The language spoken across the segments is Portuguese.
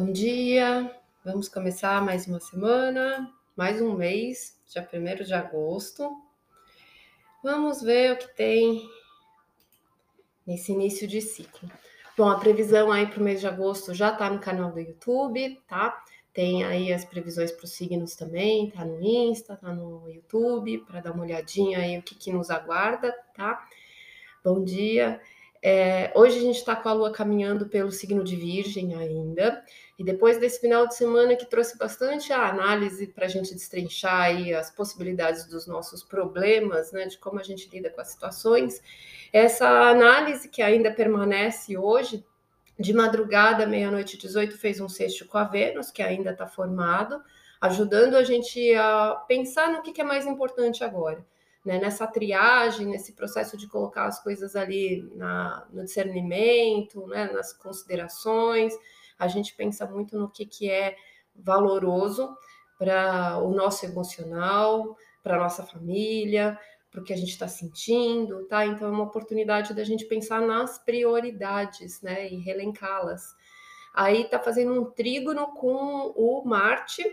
Bom dia, vamos começar mais uma semana, mais um mês, dia 1 de agosto. Vamos ver o que tem nesse início de ciclo. Bom, a previsão aí para o mês de agosto já está no canal do YouTube, tá? Tem aí as previsões para os signos também, tá no Insta, tá no YouTube, para dar uma olhadinha aí o que, que nos aguarda, tá? Bom dia. É, hoje a gente está com a Lua caminhando pelo signo de Virgem ainda, e depois desse final de semana que trouxe bastante a análise para a gente destrinchar aí as possibilidades dos nossos problemas, né, de como a gente lida com as situações, essa análise que ainda permanece hoje, de madrugada, meia-noite 18, fez um sexto com a Vênus, que ainda está formado, ajudando a gente a pensar no que, que é mais importante agora né, nessa triagem, nesse processo de colocar as coisas ali na, no discernimento, né, nas considerações, a gente pensa muito no que, que é valoroso para o nosso emocional, para a nossa família, para o que a gente está sentindo, tá? Então é uma oportunidade da gente pensar nas prioridades, né, e relencá-las. Aí tá fazendo um trígono com o Marte,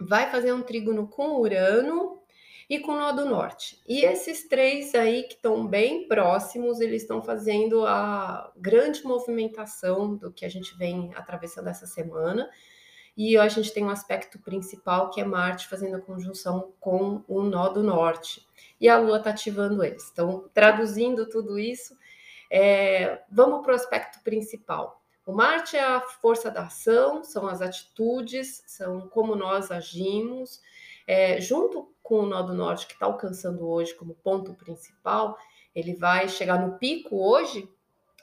vai fazer um trígono com Urano e com o nó do norte. E esses três aí que estão bem próximos, eles estão fazendo a grande movimentação do que a gente vem atravessando essa semana. E a gente tem um aspecto principal que é Marte fazendo a conjunção com o nó do norte. E a Lua está ativando eles. Então, traduzindo tudo isso, é, vamos para o aspecto principal. O Marte é a força da ação, são as atitudes, são como nós agimos, é, junto com o nó do norte, que está alcançando hoje como ponto principal, ele vai chegar no pico hoje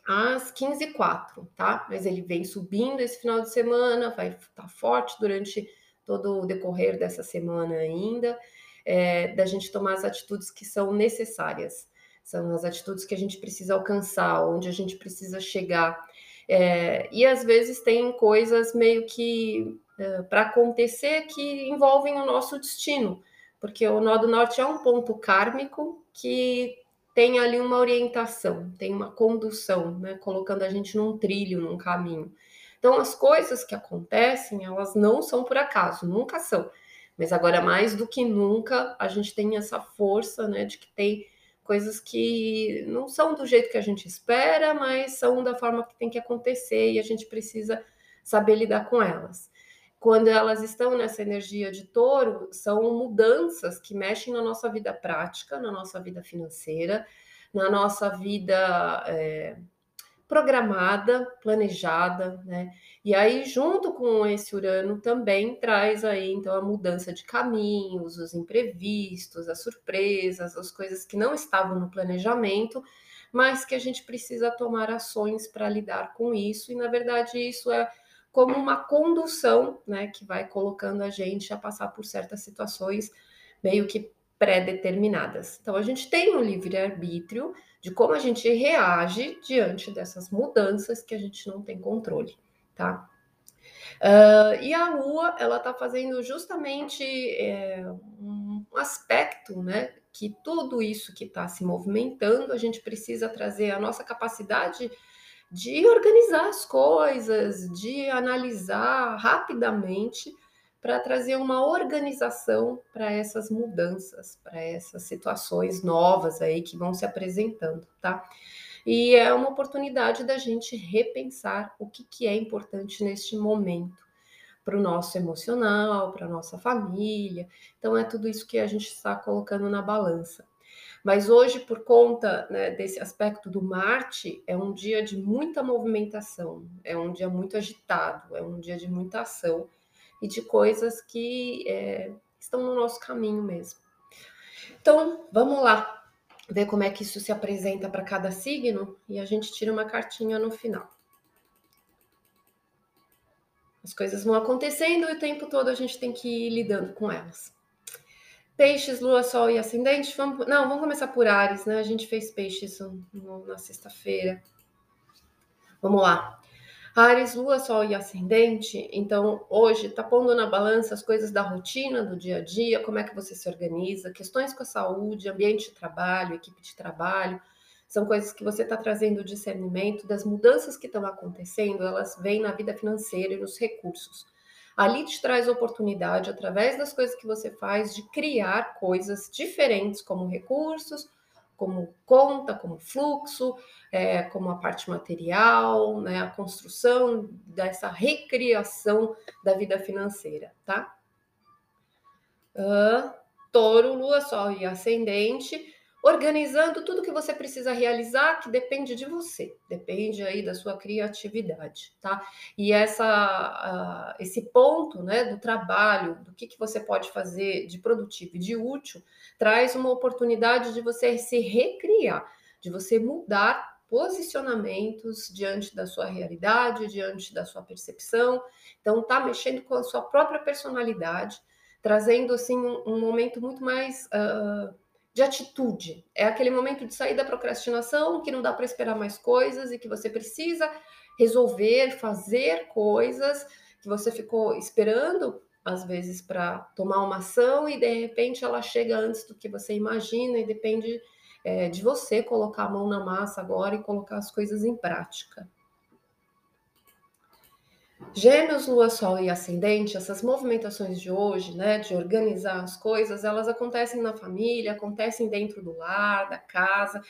às 15h04, tá? Mas ele vem subindo esse final de semana, vai estar tá forte durante todo o decorrer dessa semana ainda, é, da gente tomar as atitudes que são necessárias. São as atitudes que a gente precisa alcançar, onde a gente precisa chegar. É, e às vezes tem coisas meio que é, para acontecer que envolvem o nosso destino, porque o nó do norte é um ponto kármico que tem ali uma orientação, tem uma condução, né, colocando a gente num trilho, num caminho. Então, as coisas que acontecem, elas não são por acaso, nunca são. Mas agora, mais do que nunca, a gente tem essa força, né, de que tem coisas que não são do jeito que a gente espera, mas são da forma que tem que acontecer e a gente precisa saber lidar com elas quando elas estão nessa energia de touro, são mudanças que mexem na nossa vida prática, na nossa vida financeira, na nossa vida é, programada, planejada, né? E aí, junto com esse Urano, também traz aí, então, a mudança de caminhos, os imprevistos, as surpresas, as coisas que não estavam no planejamento, mas que a gente precisa tomar ações para lidar com isso, e na verdade isso é como uma condução, né, que vai colocando a gente a passar por certas situações meio que pré-determinadas. Então a gente tem um livre-arbítrio de como a gente reage diante dessas mudanças que a gente não tem controle, tá? Uh, e a Lua, ela está fazendo justamente é, um aspecto, né? Que tudo isso que está se movimentando, a gente precisa trazer a nossa capacidade de organizar as coisas, de analisar rapidamente para trazer uma organização para essas mudanças, para essas situações novas aí que vão se apresentando, tá? E é uma oportunidade da gente repensar o que, que é importante neste momento para o nosso emocional, para a nossa família. Então, é tudo isso que a gente está colocando na balança. Mas hoje, por conta né, desse aspecto do Marte, é um dia de muita movimentação, é um dia muito agitado, é um dia de muita ação e de coisas que é, estão no nosso caminho mesmo. Então, vamos lá ver como é que isso se apresenta para cada signo e a gente tira uma cartinha no final. As coisas vão acontecendo e o tempo todo a gente tem que ir lidando com elas. Peixes, Lua, Sol e Ascendente. Vamos, não, vamos começar por Ares, né? A gente fez Peixes no, na sexta-feira. Vamos lá. Ares, Lua, Sol e Ascendente. Então, hoje tá pondo na balança as coisas da rotina, do dia a dia, como é que você se organiza, questões com a saúde, ambiente de trabalho, equipe de trabalho. são coisas que você está trazendo discernimento das mudanças que estão acontecendo, elas vêm na vida financeira e nos recursos. Ali te traz oportunidade, através das coisas que você faz, de criar coisas diferentes, como recursos, como conta, como fluxo, é, como a parte material, né, a construção dessa recriação da vida financeira, tá? Uh, touro, lua, sol e ascendente organizando tudo que você precisa realizar, que depende de você, depende aí da sua criatividade, tá? E essa, uh, esse ponto, né, do trabalho, do que, que você pode fazer de produtivo e de útil, traz uma oportunidade de você se recriar, de você mudar posicionamentos diante da sua realidade, diante da sua percepção. Então, tá mexendo com a sua própria personalidade, trazendo assim um, um momento muito mais uh, de atitude. É aquele momento de sair da procrastinação, que não dá para esperar mais coisas e que você precisa resolver, fazer coisas que você ficou esperando às vezes para tomar uma ação e de repente ela chega antes do que você imagina e depende é, de você colocar a mão na massa agora e colocar as coisas em prática. Gêmeos, Lua, Sol e Ascendente, essas movimentações de hoje, né, de organizar as coisas, elas acontecem na família, acontecem dentro do lar, da casa,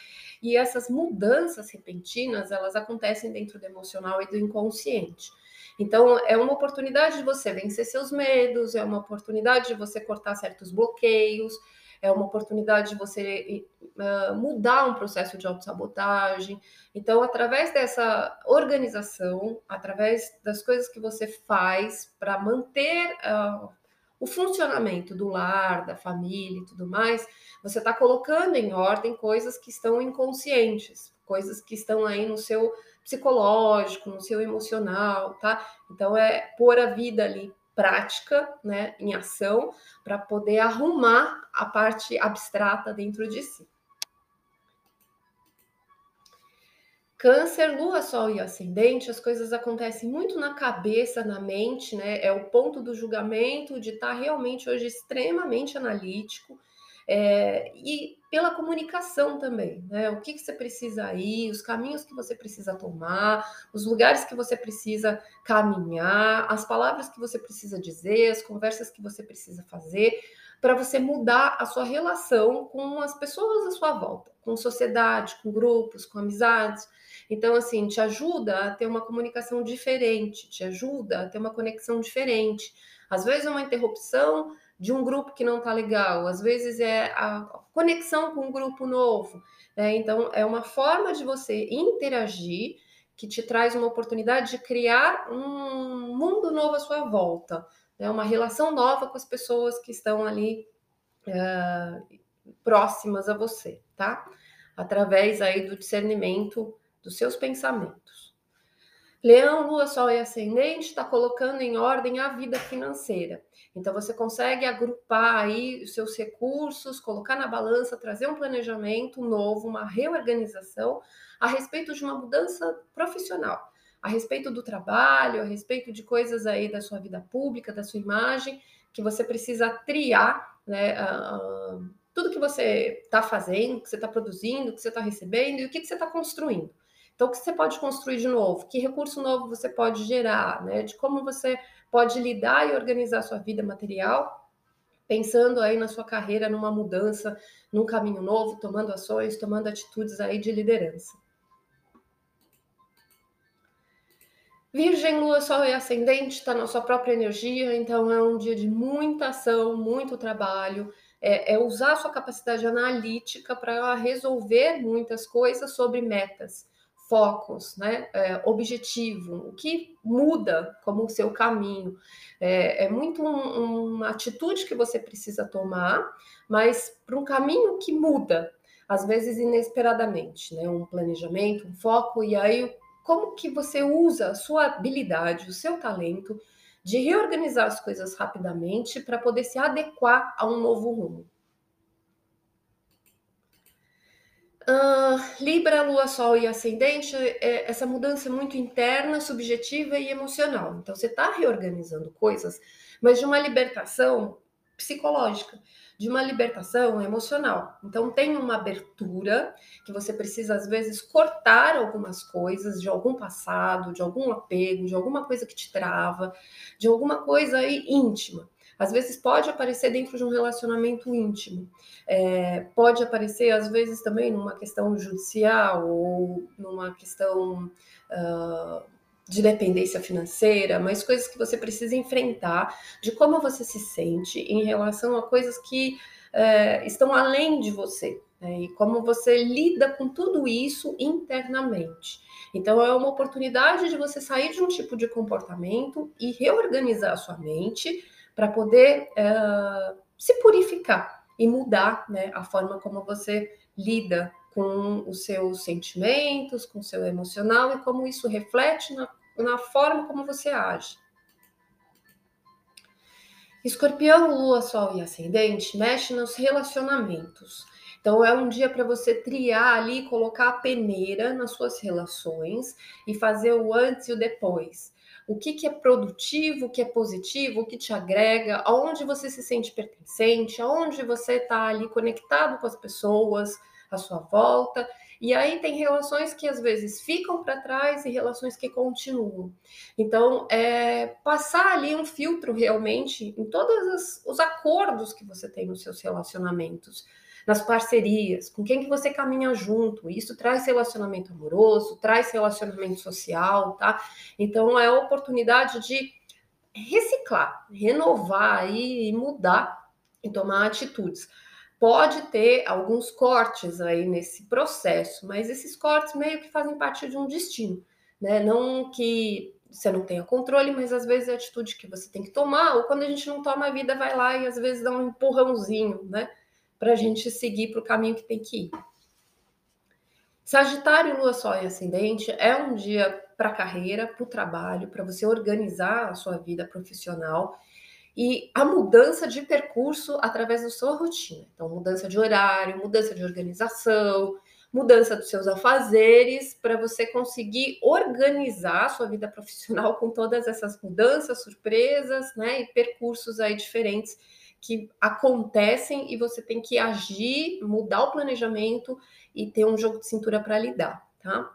e essas mudanças repentinas, elas acontecem dentro do emocional e do inconsciente. Então, é uma oportunidade de você vencer seus medos, é uma oportunidade de você cortar certos bloqueios, é uma oportunidade de você uh, mudar um processo de autossabotagem. Então, através dessa organização, através das coisas que você faz para manter uh, o funcionamento do lar, da família e tudo mais, você está colocando em ordem coisas que estão inconscientes, coisas que estão aí no seu psicológico, no seu emocional, tá? Então é pôr a vida ali prática, né, em ação, para poder arrumar a parte abstrata dentro de si. Câncer, lua, sol e ascendente, as coisas acontecem muito na cabeça, na mente, né? É o ponto do julgamento, de estar tá realmente hoje extremamente analítico, é, e pela comunicação também, né? O que, que você precisa ir, os caminhos que você precisa tomar, os lugares que você precisa caminhar, as palavras que você precisa dizer, as conversas que você precisa fazer, para você mudar a sua relação com as pessoas à sua volta, com sociedade, com grupos, com amizades. Então, assim, te ajuda a ter uma comunicação diferente, te ajuda a ter uma conexão diferente. Às vezes, uma interrupção de um grupo que não está legal, às vezes é a conexão com um grupo novo. Né? Então, é uma forma de você interagir que te traz uma oportunidade de criar um mundo novo à sua volta, né? uma relação nova com as pessoas que estão ali uh, próximas a você, tá? Através aí do discernimento dos seus pensamentos. Leão, Lua, Sol e Ascendente está colocando em ordem a vida financeira. Então você consegue agrupar aí os seus recursos, colocar na balança, trazer um planejamento novo, uma reorganização a respeito de uma mudança profissional, a respeito do trabalho, a respeito de coisas aí da sua vida pública, da sua imagem, que você precisa triar, né? Uh, tudo que você está fazendo, que você está produzindo, que você está recebendo e o que, que você está construindo. Então, o que você pode construir de novo? Que recurso novo você pode gerar, né? De como você pode lidar e organizar a sua vida material, pensando aí na sua carreira, numa mudança, num caminho novo, tomando ações, tomando atitudes aí de liderança. Virgem, Lua, Sol e Ascendente está na sua própria energia, então é um dia de muita ação, muito trabalho, é, é usar a sua capacidade analítica para resolver muitas coisas sobre metas focos, né? É, objetivo, o que muda como o seu caminho. É, é muito um, uma atitude que você precisa tomar, mas para um caminho que muda, às vezes inesperadamente, né? Um planejamento, um foco, e aí como que você usa a sua habilidade, o seu talento de reorganizar as coisas rapidamente para poder se adequar a um novo rumo. Uh, Libra, Lua, Sol e Ascendente, é, essa mudança é muito interna, subjetiva e emocional. Então, você está reorganizando coisas, mas de uma libertação psicológica, de uma libertação emocional. Então, tem uma abertura que você precisa, às vezes, cortar algumas coisas de algum passado, de algum apego, de alguma coisa que te trava, de alguma coisa íntima. Às vezes pode aparecer dentro de um relacionamento íntimo, é, pode aparecer às vezes também numa questão judicial ou numa questão uh, de dependência financeira, mas coisas que você precisa enfrentar, de como você se sente em relação a coisas que é, estão além de você, né? e como você lida com tudo isso internamente. Então, é uma oportunidade de você sair de um tipo de comportamento e reorganizar a sua mente para poder é, se purificar e mudar né, a forma como você lida com os seus sentimentos, com o seu emocional e como isso reflete na na forma como você age. Escorpião, Lua, Sol e Ascendente mexe nos relacionamentos. Então é um dia para você triar ali, colocar a peneira nas suas relações e fazer o antes e o depois. O que, que é produtivo, o que é positivo, o que te agrega, aonde você se sente pertencente, aonde você está ali conectado com as pessoas à sua volta e aí tem relações que às vezes ficam para trás e relações que continuam. Então, é, passar ali um filtro realmente em todos os acordos que você tem nos seus relacionamentos, nas parcerias, com quem que você caminha junto. Isso traz relacionamento amoroso, traz relacionamento social, tá? Então é a oportunidade de reciclar, renovar e mudar e tomar atitudes pode ter alguns cortes aí nesse processo, mas esses cortes meio que fazem parte de um destino, né? Não que você não tenha controle, mas às vezes é a atitude que você tem que tomar, ou quando a gente não toma a vida, vai lá e às vezes dá um empurrãozinho, né? Para a gente seguir para o caminho que tem que ir. Sagitário, Lua, Sol e Ascendente é um dia para carreira, para o trabalho, para você organizar a sua vida profissional e a mudança de percurso através da sua rotina. Então, mudança de horário, mudança de organização, mudança dos seus afazeres, para você conseguir organizar a sua vida profissional com todas essas mudanças, surpresas, né, e percursos aí diferentes que acontecem e você tem que agir, mudar o planejamento e ter um jogo de cintura para lidar, tá?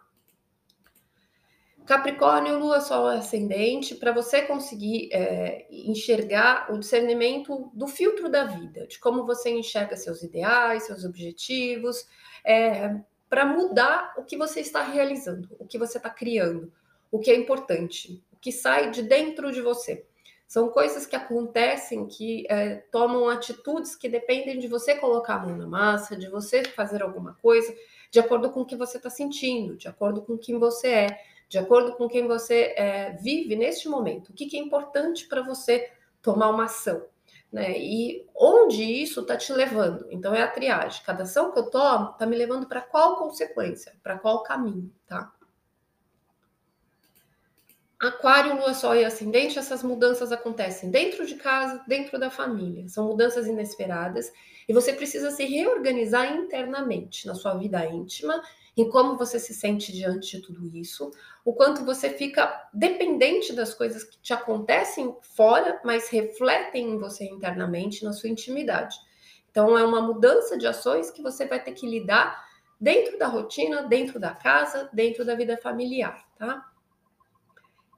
Capricórnio, Lua, Sol ascendente, para você conseguir é, enxergar o discernimento do filtro da vida, de como você enxerga seus ideais, seus objetivos, é, para mudar o que você está realizando, o que você está criando, o que é importante, o que sai de dentro de você. São coisas que acontecem, que é, tomam atitudes que dependem de você colocar a mão na massa, de você fazer alguma coisa, de acordo com o que você está sentindo, de acordo com quem você é de acordo com quem você é, vive neste momento. O que, que é importante para você tomar uma ação? Né? E onde isso está te levando? Então é a triagem. Cada ação que eu tomo está me levando para qual consequência, para qual caminho, tá? Aquário, Lua, Sol e Ascendente, essas mudanças acontecem dentro de casa, dentro da família. São mudanças inesperadas e você precisa se reorganizar internamente na sua vida íntima em como você se sente diante de tudo isso, o quanto você fica dependente das coisas que te acontecem fora, mas refletem em você internamente, na sua intimidade. Então, é uma mudança de ações que você vai ter que lidar dentro da rotina, dentro da casa, dentro da vida familiar, tá?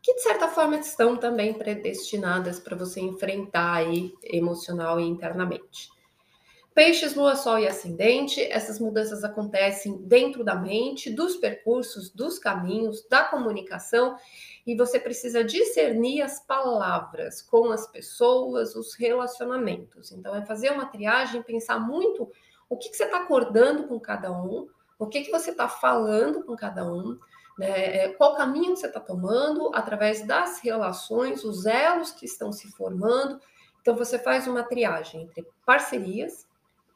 Que de certa forma estão também predestinadas para você enfrentar aí emocional e internamente. Peixes, lua, sol e ascendente, essas mudanças acontecem dentro da mente, dos percursos, dos caminhos, da comunicação, e você precisa discernir as palavras com as pessoas, os relacionamentos. Então, é fazer uma triagem, pensar muito o que, que você está acordando com cada um, o que, que você está falando com cada um, né? É, qual caminho você está tomando através das relações, os elos que estão se formando. Então, você faz uma triagem entre parcerias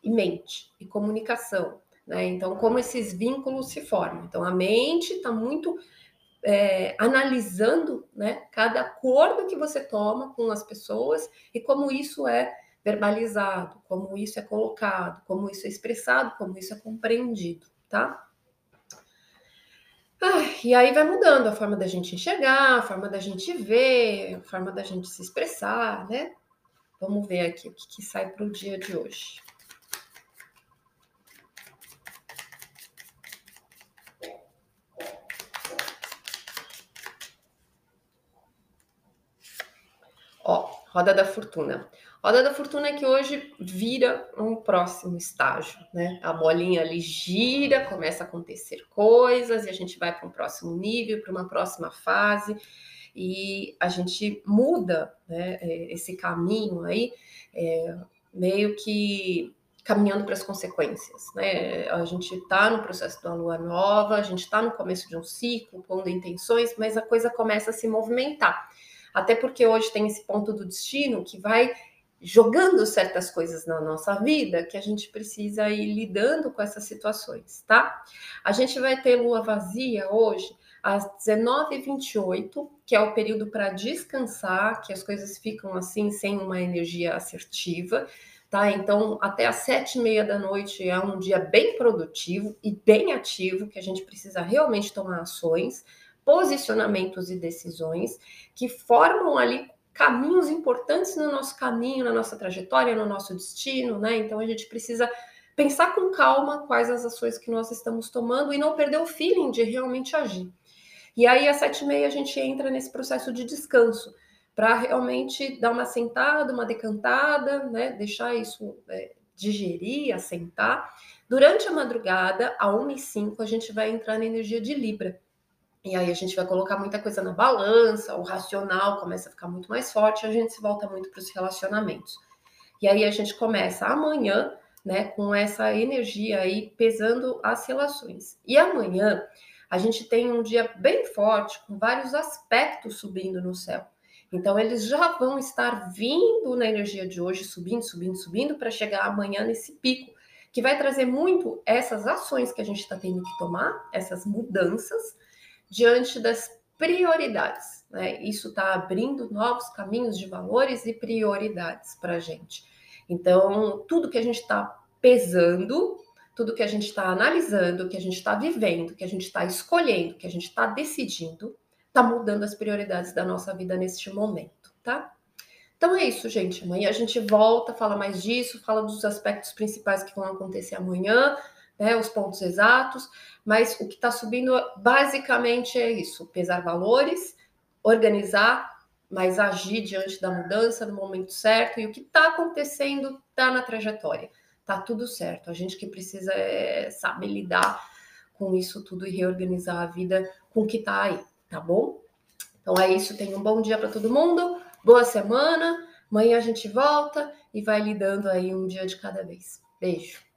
e mente e comunicação. Né? Então, como esses vínculos se formam. Então, a mente está muito é, analisando né, cada acordo que você toma com as pessoas e como isso é verbalizado, como isso é colocado, como isso é expressado, como isso é compreendido, tá? E aí vai mudando a forma da gente enxergar, a forma da gente ver, a forma da gente se expressar, né? Vamos ver aqui o que, que sai para o dia de hoje. Ó, roda da fortuna. Roda da fortuna é que hoje vira um próximo estágio, né? A bolinha ali gira, começa a acontecer coisas e a gente vai para um próximo nível, para uma próxima fase e a gente muda né, é, esse caminho aí, é, meio que caminhando para as consequências, né? A gente está no processo da lua nova, a gente está no começo de um ciclo, pondo intenções, mas a coisa começa a se movimentar. Até porque hoje tem esse ponto do destino que vai jogando certas coisas na nossa vida que a gente precisa ir lidando com essas situações, tá? A gente vai ter lua vazia hoje às 19h28, que é o período para descansar, que as coisas ficam assim sem uma energia assertiva. Tá? Então, até às sete e meia da noite é um dia bem produtivo e bem ativo, que a gente precisa realmente tomar ações, posicionamentos e decisões que formam ali caminhos importantes no nosso caminho, na nossa trajetória, no nosso destino, né? Então a gente precisa pensar com calma quais as ações que nós estamos tomando e não perder o feeling de realmente agir. E aí, às sete e meia, a gente entra nesse processo de descanso, para realmente dar uma sentada, uma decantada, né? Deixar isso é, digerir, assentar. Durante a madrugada, a 1 e 5, a gente vai entrar na energia de Libra. E aí a gente vai colocar muita coisa na balança, o racional começa a ficar muito mais forte, a gente se volta muito para os relacionamentos. E aí a gente começa amanhã, né, com essa energia aí pesando as relações. E amanhã a gente tem um dia bem forte, com vários aspectos subindo no céu. Então, eles já vão estar vindo na energia de hoje, subindo, subindo, subindo, para chegar amanhã nesse pico, que vai trazer muito essas ações que a gente está tendo que tomar, essas mudanças, diante das prioridades. Né? Isso está abrindo novos caminhos de valores e prioridades para a gente. Então, tudo que a gente está pesando tudo que a gente está analisando, que a gente está vivendo, que a gente está escolhendo, que a gente está decidindo, está mudando as prioridades da nossa vida neste momento, tá? Então é isso, gente. Amanhã a gente volta, fala mais disso, fala dos aspectos principais que vão acontecer amanhã, né, os pontos exatos, mas o que está subindo basicamente é isso: pesar valores, organizar, mas agir diante da mudança no momento certo e o que está acontecendo está na trajetória tá tudo certo. A gente que precisa é saber lidar com isso tudo e reorganizar a vida com o que tá aí, tá bom? Então é isso, tenha um bom dia para todo mundo, boa semana. Amanhã a gente volta e vai lidando aí um dia de cada vez. Beijo.